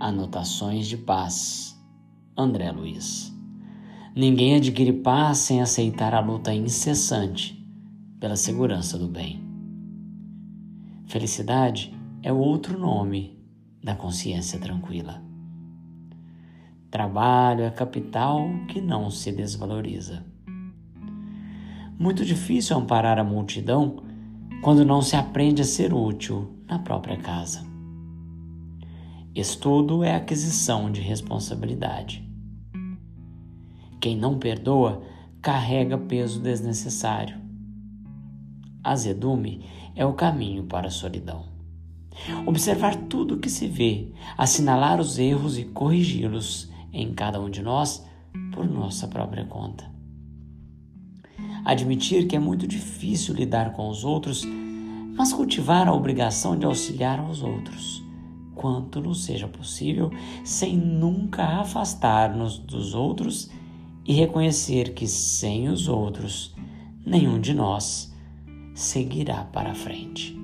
Anotações de Paz, André Luiz. Ninguém adquire paz sem aceitar a luta incessante pela segurança do bem. Felicidade é outro nome da consciência tranquila. Trabalho é capital que não se desvaloriza. Muito difícil amparar a multidão quando não se aprende a ser útil na própria casa. Estudo é aquisição de responsabilidade. Quem não perdoa carrega peso desnecessário. Azedume é o caminho para a solidão. Observar tudo o que se vê, assinalar os erros e corrigi-los em cada um de nós por nossa própria conta. Admitir que é muito difícil lidar com os outros, mas cultivar a obrigação de auxiliar aos outros, quanto nos seja possível, sem nunca afastar-nos dos outros e reconhecer que sem os outros, nenhum de nós seguirá para frente.